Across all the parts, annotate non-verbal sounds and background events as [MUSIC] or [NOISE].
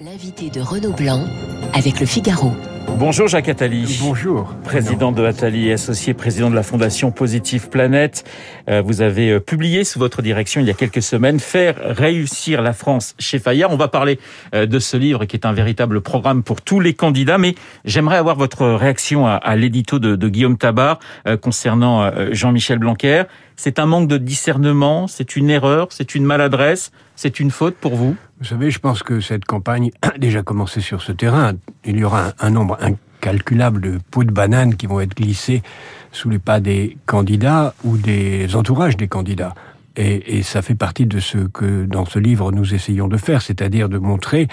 L'invité de Renaud Blanc avec le Figaro. Bonjour Jacques Attali. Bonjour. Président de Attali et associé président de la Fondation Positive Planète. Euh, vous avez euh, publié sous votre direction il y a quelques semaines Faire réussir la France chez Fayard. On va parler euh, de ce livre qui est un véritable programme pour tous les candidats, mais j'aimerais avoir votre réaction à, l'édito de, de, Guillaume Tabar concernant Jean-Michel Blanquer. C'est un manque de discernement, c'est une erreur, c'est une maladresse, c'est une faute pour vous? Vous savez, je pense que cette campagne a [COUGHS] déjà commencé sur ce terrain. Il y aura un, nombre incalculable de pots de bananes qui vont être glissés sous les pas des candidats ou des entourages des candidats. Et, et, ça fait partie de ce que dans ce livre nous essayons de faire, c'est-à-dire de montrer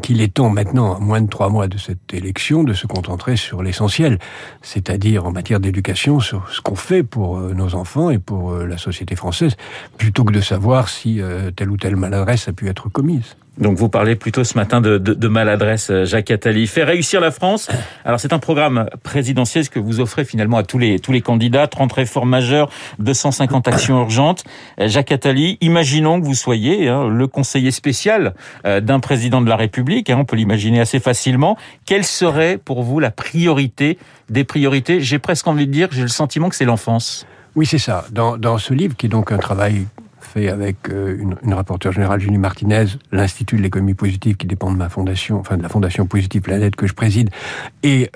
qu'il est temps maintenant, à moins de trois mois de cette élection, de se concentrer sur l'essentiel, c'est-à-dire en matière d'éducation, sur ce qu'on fait pour euh, nos enfants et pour euh, la société française, plutôt que de savoir si euh, telle ou telle maladresse a pu être commise. Donc vous parlez plutôt ce matin de, maladresse, euh, Jacques Attali. Faire réussir la France. Alors c'est un programme présidentiel que vous offrez finalement à tous les candidats. 30 réformes majeures, 250 actions urgentes. Euh, Jacques Attali, imaginons que vous soyez hein, le conseiller spécial euh, d'un président de la République. Hein, on peut l'imaginer assez facilement. Quelle serait pour vous la priorité des priorités? J'ai presque envie de dire, j'ai le sentiment que c'est l'enfance. Oui, c'est ça. Dans ce livre, qui est donc un travail avec euh, une, une rapporteure générale, Julie Martinez, l'Institut de l'économie positive qui dépend de ma fondation, enfin de la Fondation Positive Planète que je préside, et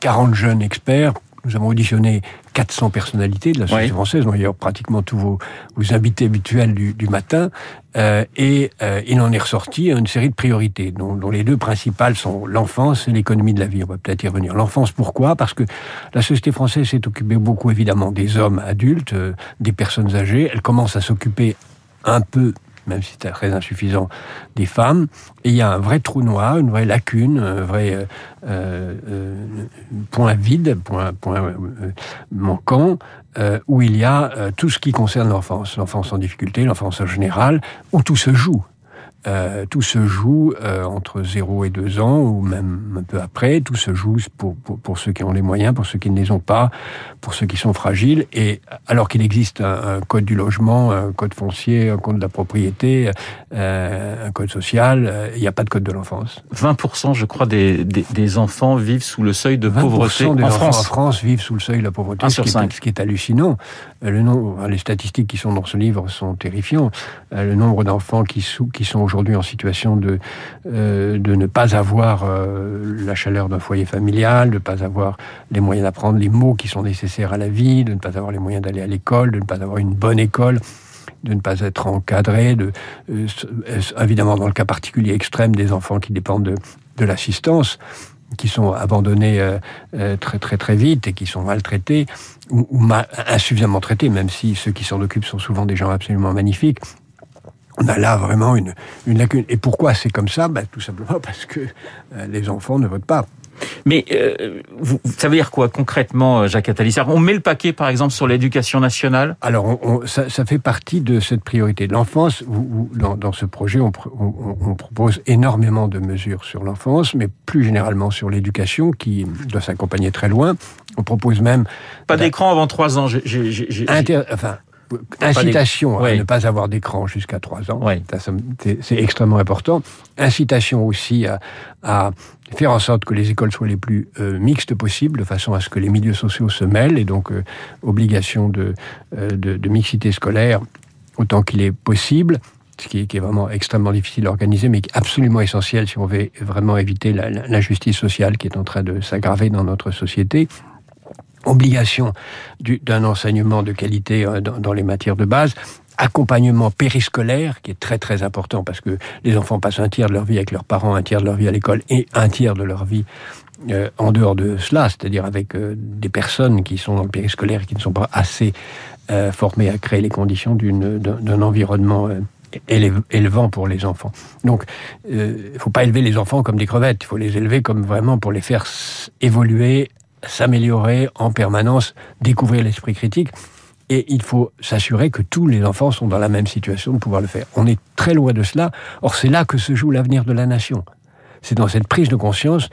40 euh, jeunes experts. Nous avons auditionné 400 personnalités de la société française, d'ailleurs pratiquement tous vos, vos invités habituels du, du matin, euh, et euh, il en est ressorti une série de priorités, dont, dont les deux principales sont l'enfance et l'économie de la vie. On va peut-être y revenir. L'enfance, pourquoi? Parce que la société française s'est occupée beaucoup évidemment des hommes adultes, euh, des personnes âgées. Elle commence à s'occuper un peu même si c'est très insuffisant, des femmes. Et il y a un vrai trou noir, une vraie lacune, un vrai euh, euh, euh point vide, point, point manquant, où il y a tout ce qui concerne l'enfance, l'enfance en difficulté, l'enfance en général, où tout se joue. Euh, tout se joue euh, entre 0 et 2 ans, ou même un peu après. Tout se joue pour, pour, pour, ceux qui ont les moyens, pour ceux qui ne les ont pas, pour ceux qui sont fragiles. Et alors qu'il existe un, un, code du logement, un code foncier, un code de la propriété, euh, un code social, il n'y a pas de code de l'enfance. 20%, je crois, des, des, des, enfants vivent sous le seuil de pauvreté des en France. En France vivent sous le seuil de la pauvreté, ce qui, est, ce qui, est, hallucinant. Le nombre, les statistiques qui sont dans ce livre sont terrifiants. Le nombre d'enfants qui, qui sont aujourd'hui en situation de, euh, de ne pas avoir euh, la chaleur d'un foyer familial, de ne pas avoir les moyens d'apprendre les mots qui sont nécessaires à la vie, de ne pas avoir les moyens d'aller à l'école, de ne pas avoir une bonne école de ne pas être encadré, de, euh, évidemment dans le cas particulier extrême des enfants qui dépendent de, de l'assistance, qui sont abandonnés très très très vite et qui sont maltraités ou, insuffisamment traités, même si ceux qui s'en occupent sont souvent des gens absolument magnifiques on a là vraiment une, une lacune. Et pourquoi c'est comme ça? Ben, Tout simplement parce que euh, les enfants ne votent pas. Mais euh, vous, ça veut dire quoi concrètement, euh, Jacques Attali? On met le paquet, par exemple, sur l'éducation nationale? Alors, on, on, ça, ça, fait partie de cette priorité de l'enfance. Dans, dans, ce projet, on, on, propose énormément de mesures sur l'enfance, mais plus généralement sur l'éducation, qui doit s'accompagner très loin. On propose même... Pas d'écran avant trois ans. J ai, j ai, j ai... Inter... Enfin, Incitation à ne pas avoir d'écran jusqu'à 3 ans, oui. c'est extrêmement important. Incitation aussi à, à, faire en sorte que les écoles soient les plus euh, mixtes possibles, de façon à ce que les milieux sociaux se mêlent, et donc euh, obligation de, euh, de, de, mixité scolaire autant qu'il est possible, ce qui est, qui est, vraiment extrêmement difficile à organiser, mais absolument essentiel si on veut vraiment éviter l'injustice sociale qui est en train de s'aggraver dans notre société obligation d'un enseignement de qualité euh, dans, les matières de base, accompagnement périscolaire qui est très très important parce que les enfants passent un tiers de leur vie avec leurs parents, un tiers de leur vie à l'école et un tiers de leur vie euh, en dehors de cela, c'est-à-dire avec euh, des personnes qui sont dans le périscolaire qui ne sont pas assez euh, formées à créer les conditions d'un environnement élevant pour les enfants. Donc, il ne faut pas élever les enfants comme des crevettes, il faut les élever comme vraiment pour les faire évoluer s'améliorer en permanence, découvrir l'esprit critique. Et il faut s'assurer que tous les enfants sont dans la même situation de pouvoir le faire. On est très loin de cela. Or, c'est là que se joue l'avenir de la nation. C'est dans cette prise de conscience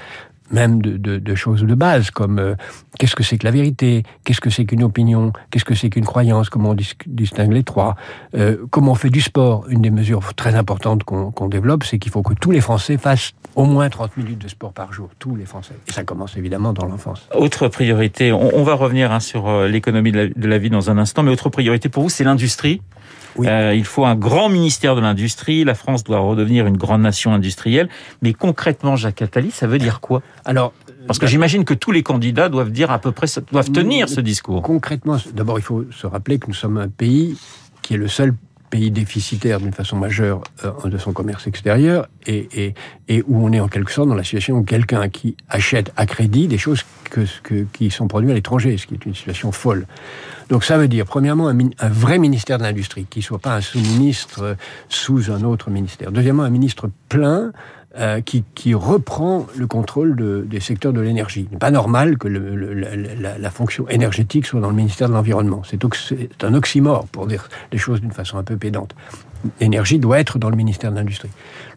même de, choses de base, comme euh, qu'est-ce que c'est que la vérité, qu'est-ce que c'est qu'une opinion, qu'est-ce que c'est qu'une croyance, comment on distingue les trois, euh, comment on fait du sport? Une des mesures très importantes qu'on développe, c'est qu'il faut que tous les Français fassent au moins 30 minutes de sport par jour, tous les Français. Et ça commence évidemment dans l'enfance. Autre priorité, on, va revenir hein, sur euh, l'économie de, de la vie dans un instant, mais autre priorité pour vous, c'est l'industrie. Euh, il faut un grand ministère de l'industrie. La France doit redevenir une grande nation industrielle. Mais concrètement, Jacques Attali, ça veut dire quoi? Alors, parce que j'imagine que tous les candidats doivent dire à peu près, doivent tenir ce discours. Concrètement, d'abord, il faut se rappeler que nous sommes un pays qui est le seul pays déficitaire d'une façon majeure euh, de son commerce extérieur et, et, et, où on est en quelque sorte dans la situation où quelqu'un qui achète à crédit des choses que, que, qui sont produites à l'étranger, ce qui est une situation folle. Donc ça veut dire, premièrement, un, un vrai ministère de l'Industrie, qui ne soit pas un sous-ministre euh, sous un autre ministère. Deuxièmement, un ministre plein euh, qui, reprend le contrôle de, des secteurs de l'énergie. Il n'est pas normal que la, fonction énergétique soit dans le ministère de l'Environnement. C'est un oxymore, pour dire les choses d'une façon un peu pédante. L'énergie doit être dans le ministère de l'Industrie.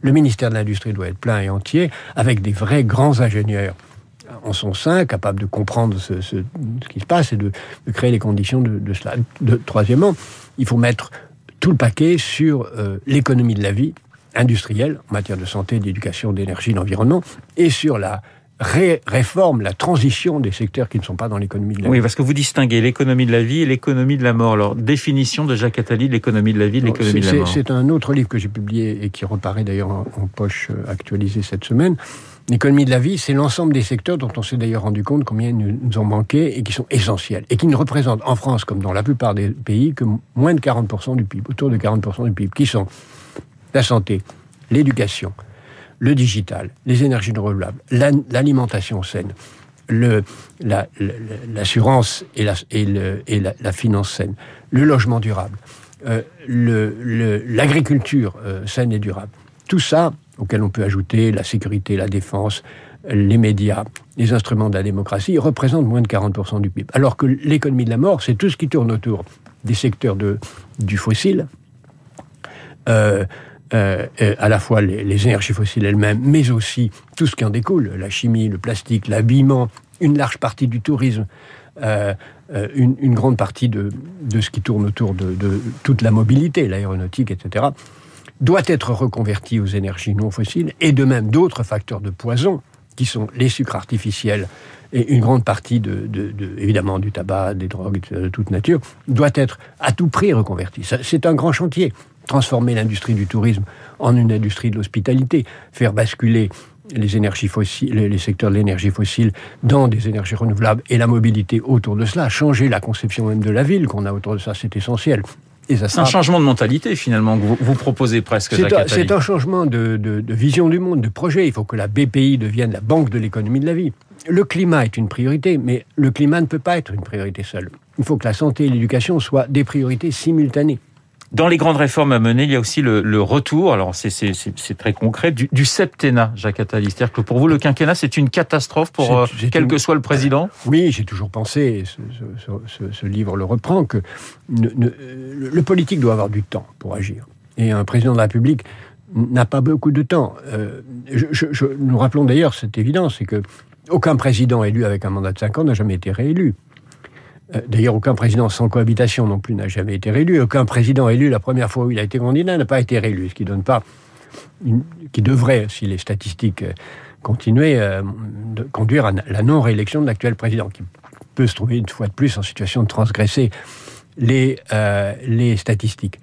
Le ministère de l'Industrie doit être plein et entier, avec des vrais grands ingénieurs en son sein, capables de comprendre ce, qui se passe et de, créer les conditions de, de cela. Troisièmement, il faut mettre tout le paquet sur euh, l'économie de la vie, industrielle en matière de santé, d'éducation, d'énergie, d'environnement, et sur la réforme, la transition des secteurs qui ne sont pas dans l'économie de la vie. Oui, parce que vous distinguez l'économie de la vie et l'économie de la mort. Alors, définition de Jacques Attali de l'économie de la vie de l'économie de la mort. C'est un autre livre que j'ai publié et qui reparaît d'ailleurs en, poche euh, actualisé cette semaine. L'économie de la vie, c'est l'ensemble des secteurs dont on s'est d'ailleurs rendu compte combien nous, nous ont manqué et qui sont essentiels. Et qui ne représentent en France, comme dans la plupart des pays, que moins de 40% du PIB, autour de 40% du PIB, qui sont la santé, l'éducation, le digital, les énergies renouvelables, l'alimentation saine, l'assurance et, la, finance saine, le logement durable, euh, l'agriculture euh, saine et durable. Tout ça, auquel on peut ajouter la sécurité, la défense, les médias, les instruments de la démocratie, représente moins de 40% du PIB. Alors que l'économie de la mort, c'est tout ce qui tourne autour des secteurs de, du fossile, euh, euh, euh, à la fois les, énergies fossiles elles-mêmes, mais aussi tout ce qui en découle, la chimie, le plastique, l'habillement, une large partie du tourisme, euh, une, grande partie de, ce qui tourne autour de, toute la mobilité, l'aéronautique, etc., doit être reconverti aux énergies non fossiles, et de même d'autres facteurs de poison, qui sont les sucres artificiels, et une grande partie de, de, de, évidemment du tabac, des drogues de toute nature, doit être à tout prix reconverti. C'est un grand chantier transformer l'industrie du tourisme en une industrie de l'hospitalité, faire basculer les énergies fossiles, les secteurs de l'énergie fossile dans des énergies renouvelables et la mobilité autour de cela, changer la conception même de la ville qu'on a autour de ça, c'est essentiel. C'est un changement de mentalité finalement que vous, vous proposez presque. C'est un, changement de, de, de, vision du monde, de projet. Il faut que la BPI devienne la banque de l'économie de la vie. Le climat est une priorité, mais le climat ne peut pas être une priorité seule. Il faut que la santé et l'éducation soient des priorités simultanées. Dans les grandes réformes à mener, il y a aussi le, le retour, alors c'est très concret, du, du septennat, Jacques Attali. C'est-à-dire que pour vous, le quinquennat, c'est une catastrophe pour euh, quel que soit le président? Oui, j'ai toujours pensé, ce, ce, ce, livre le reprend, que le politique doit avoir du temps pour agir. Et un président de la République n'a pas beaucoup de temps. Euh, je, je, nous rappelons d'ailleurs cette évidence, c'est que aucun président élu avec un mandat de 5 ans n'a jamais été réélu. Euh, d'ailleurs, aucun président sans cohabitation non plus n'a jamais été réélu. Aucun président élu la première fois où il a été candidat n'a pas été réélu, ce qui donne pas, qui devrait, si les statistiques euh, continuaient, euh, conduire à la non-réélection de l'actuel président, qui peut se trouver une fois de plus en situation de transgresser les, les statistiques.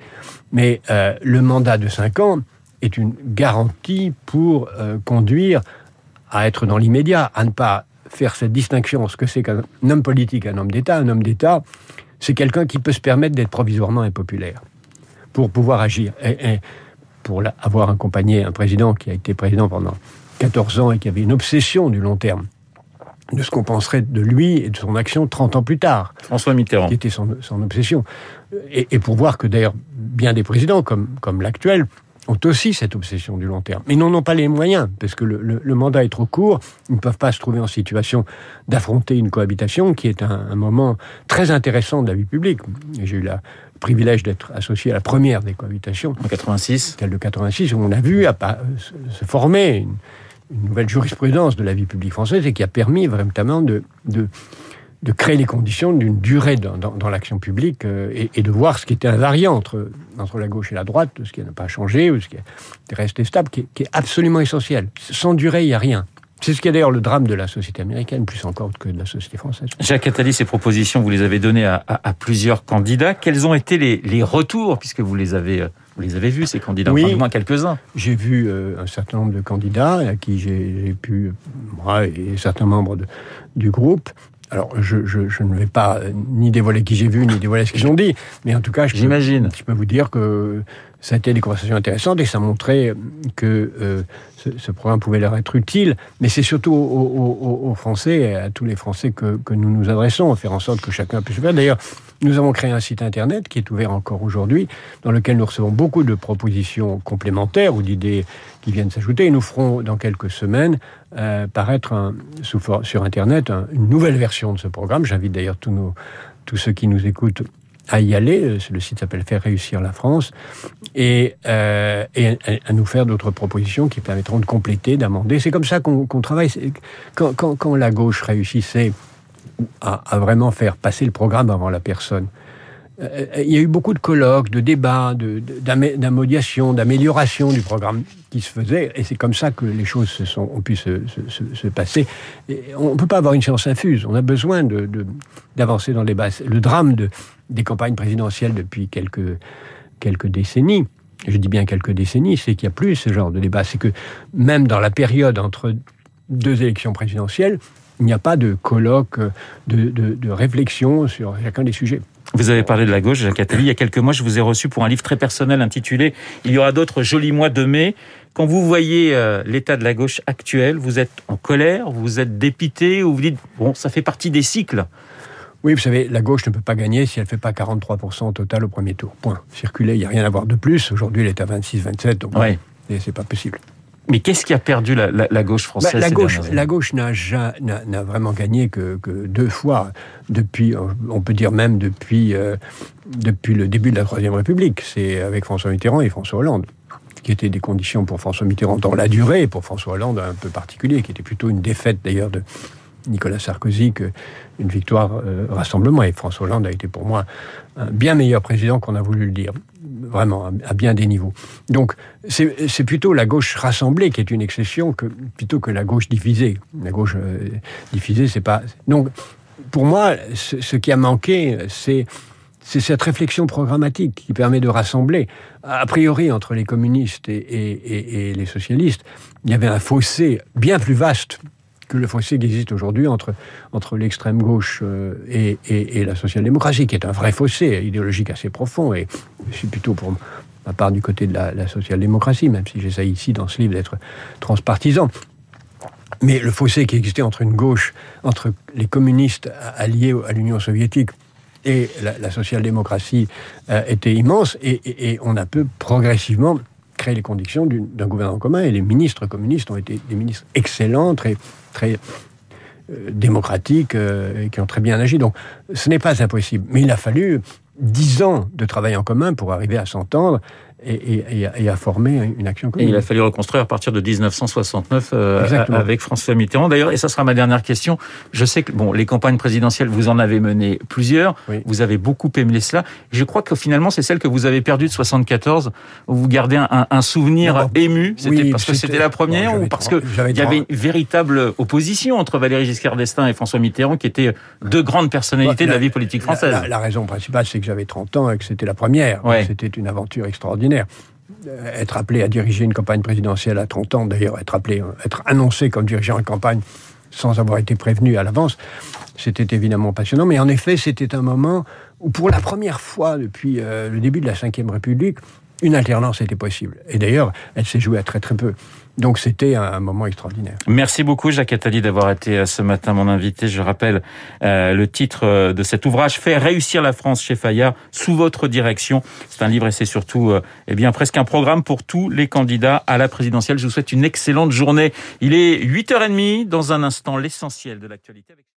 Mais le mandat de 5 ans est une garantie pour conduire à être dans l'immédiat, à ne pas faire cette distinction, ce que c'est qu'un homme politique, un homme d'État. Un homme d'État, c'est quelqu'un qui peut se permettre d'être provisoirement impopulaire pour pouvoir agir. Et, pour avoir accompagné un président qui a été président pendant 14 ans et qui avait une obsession du long terme, de ce qu'on penserait de lui et de son action 30 ans plus tard. François Mitterrand. Qui était son, son obsession. Et, et, pour voir que d'ailleurs, bien des présidents, comme, comme l'actuel, ont aussi cette obsession du long terme. Mais n'en ont pas les moyens, parce que le, le, le, mandat est trop court, ils ne peuvent pas se trouver en situation d'affronter une cohabitation qui est un, un, moment très intéressant de la vie publique. J'ai eu le privilège d'être associé à la première des cohabitations. En 86 Celle de 86, où on a vu à, se former une, une nouvelle jurisprudence de la vie publique française et qui a permis vraiment de, de, de créer les conditions d'une durée dans, dans, dans l'action publique euh, et, et, de voir ce qui était invariant entre, entre la gauche et la droite, ce qui n'a pas changé ou ce qui est resté stable, qui est, qui est absolument essentiel. Sans durée, il n'y a rien. C'est ce qui est d'ailleurs le drame de la société américaine, plus encore que de la société française. Jacques Attali, ces propositions, vous les avez données à, à, à plusieurs candidats. Quels ont été les, les, retours, puisque vous les avez, vous les avez vus, ces candidats, oui, enfin, moins quelques-uns J'ai vu euh, un certain nombre de candidats à qui j'ai pu, moi et certains membres de, du groupe, alors, je, je, je, ne vais pas ni dévoiler qui j'ai vu, ni dévoiler ce qu'ils ont dit, mais en tout cas, j'imagine. Je peux vous dire que ça a été des conversations intéressantes et ça montrait que euh, ce, programme pouvait leur être utile. Mais c'est surtout aux, Français, à tous les Français que, nous nous adressons, faire en sorte que chacun puisse faire. D'ailleurs, nous avons créé un site internet qui est ouvert encore aujourd'hui, dans lequel nous recevons beaucoup de propositions complémentaires ou d'idées qui viennent s'ajouter. Et nous ferons dans quelques semaines euh, paraître sur internet un, une nouvelle version de ce programme. J'invite d'ailleurs tous ceux qui nous écoutent à y aller. Le site s'appelle Faire réussir la France et, euh, à, nous faire d'autres propositions qui permettront de compléter, d'amender. C'est comme ça qu'on qu travaille. Quand, la gauche réussissait à, vraiment faire passer le programme avant la personne, euh, il y a eu beaucoup de colloques, de débats, d'amodiation, de, d'amélioration du programme qui se faisait, et c'est comme ça que les choses ont pu se, se, se passer. On ne peut pas avoir une science infuse, on a besoin d'avancer dans les bases. Le drame de, des campagnes présidentielles depuis quelques, décennies, je dis bien quelques décennies, c'est qu'il n'y a plus ce genre de débat. C'est que même dans la période entre deux élections présidentielles, il n'y a pas de colloque, de, de réflexion sur chacun des sujets. Vous avez parlé de la gauche, Jacques Attali. Il y a quelques mois, je vous ai reçu pour un livre très personnel intitulé Il y aura d'autres jolis mois de mai. Quand vous voyez euh, l'état de la gauche actuelle, vous êtes en colère, vous êtes dépité, ou vous dites, bon, ça fait partie des cycles oui, vous savez, la gauche ne peut pas gagner si elle ne fait pas 43% au total au premier tour. Point. Circuler, il n'y a rien à voir de plus. Aujourd'hui, elle est à 26-27, donc oui. c'est pas possible. Mais qu'est-ce qui a perdu la, la, la gauche française bah, la, gauche, la gauche n'a vraiment gagné que, que, deux fois, depuis, on peut dire même depuis, euh, depuis le début de la Troisième République. C'est avec François Mitterrand et François Hollande qui étaient des conditions pour François Mitterrand dans la durée, et pour François Hollande un peu particulier, qui était plutôt une défaite d'ailleurs de Nicolas Sarkozy qu'une victoire euh, rassemblement. Et François Hollande a été pour moi un bien meilleur président qu'on a voulu le dire vraiment à bien des niveaux. Donc c'est plutôt la gauche rassemblée qui est une exception que plutôt que la gauche divisée. La gauche euh, divisée, c'est pas. Donc pour moi, ce, qui a manqué, c'est cette réflexion programmatique qui permet de rassembler. A priori, entre les communistes et les socialistes, il y avait un fossé bien plus vaste que le fossé qui existe aujourd'hui entre, entre l'extrême gauche euh, et, et, la social-démocratie, qui est un vrai fossé idéologique assez profond. Et suis plutôt pour ma part du côté de la, social-démocratie, même si j'essaye ici dans ce livre d'être transpartisan. Mais le fossé qui existait entre une gauche, entre les communistes alliés à l'Union soviétique et la, social-démocratie euh, était immense et on a peu progressivement créé les conditions d'un gouvernement commun et les ministres communistes ont été des ministres excellents, très, très euh, démocratiques euh, et qui ont très bien agi. Donc ce n'est pas impossible. Mais il a fallu dix ans de travail en commun pour arriver à s'entendre et, et, et, à former une action commune. Et il a fallu reconstruire à partir de 1969 euh, avec François Mitterrand. D'ailleurs, et ça sera ma dernière question. Je sais que bon, les campagnes présidentielles, vous en avez mené plusieurs. Oui. Vous avez beaucoup aimé cela. Je crois que finalement, c'est celle que vous avez perdue de 74. Où vous gardez un, un souvenir non, ému. C'était oui, parce que c'était la première ou parce qu'il y avait une véritable opposition entre Valéry Giscard d'Estaing et François Mitterrand, qui étaient deux grandes personnalités bah, la, de la vie politique française. La, la, la raison principale, c'est que j'avais 30 ans et que c'était la première. Ouais. C'était une aventure extraordinaire être appelé à diriger une campagne présidentielle à 30 ans, d'ailleurs être appelé, être annoncé comme dirigeant de campagne sans avoir été prévenu à l'avance, c'était évidemment passionnant. Mais en effet, c'était un moment où, pour la première fois depuis euh, le début de la Ve République, une alternance était possible. Et d'ailleurs, elle s'est jouée à très très peu. Donc c'était un moment extraordinaire. Merci beaucoup Jacques Attali d'avoir été euh, ce matin mon invité. Je rappelle euh, le titre euh, de cet ouvrage Faire réussir la France chez Fayard sous votre direction. C'est un livre et c'est surtout euh, eh bien presque un programme pour tous les candidats à la présidentielle. Je vous souhaite une excellente journée. Il est 8h30 dans un instant l'essentiel de l'actualité.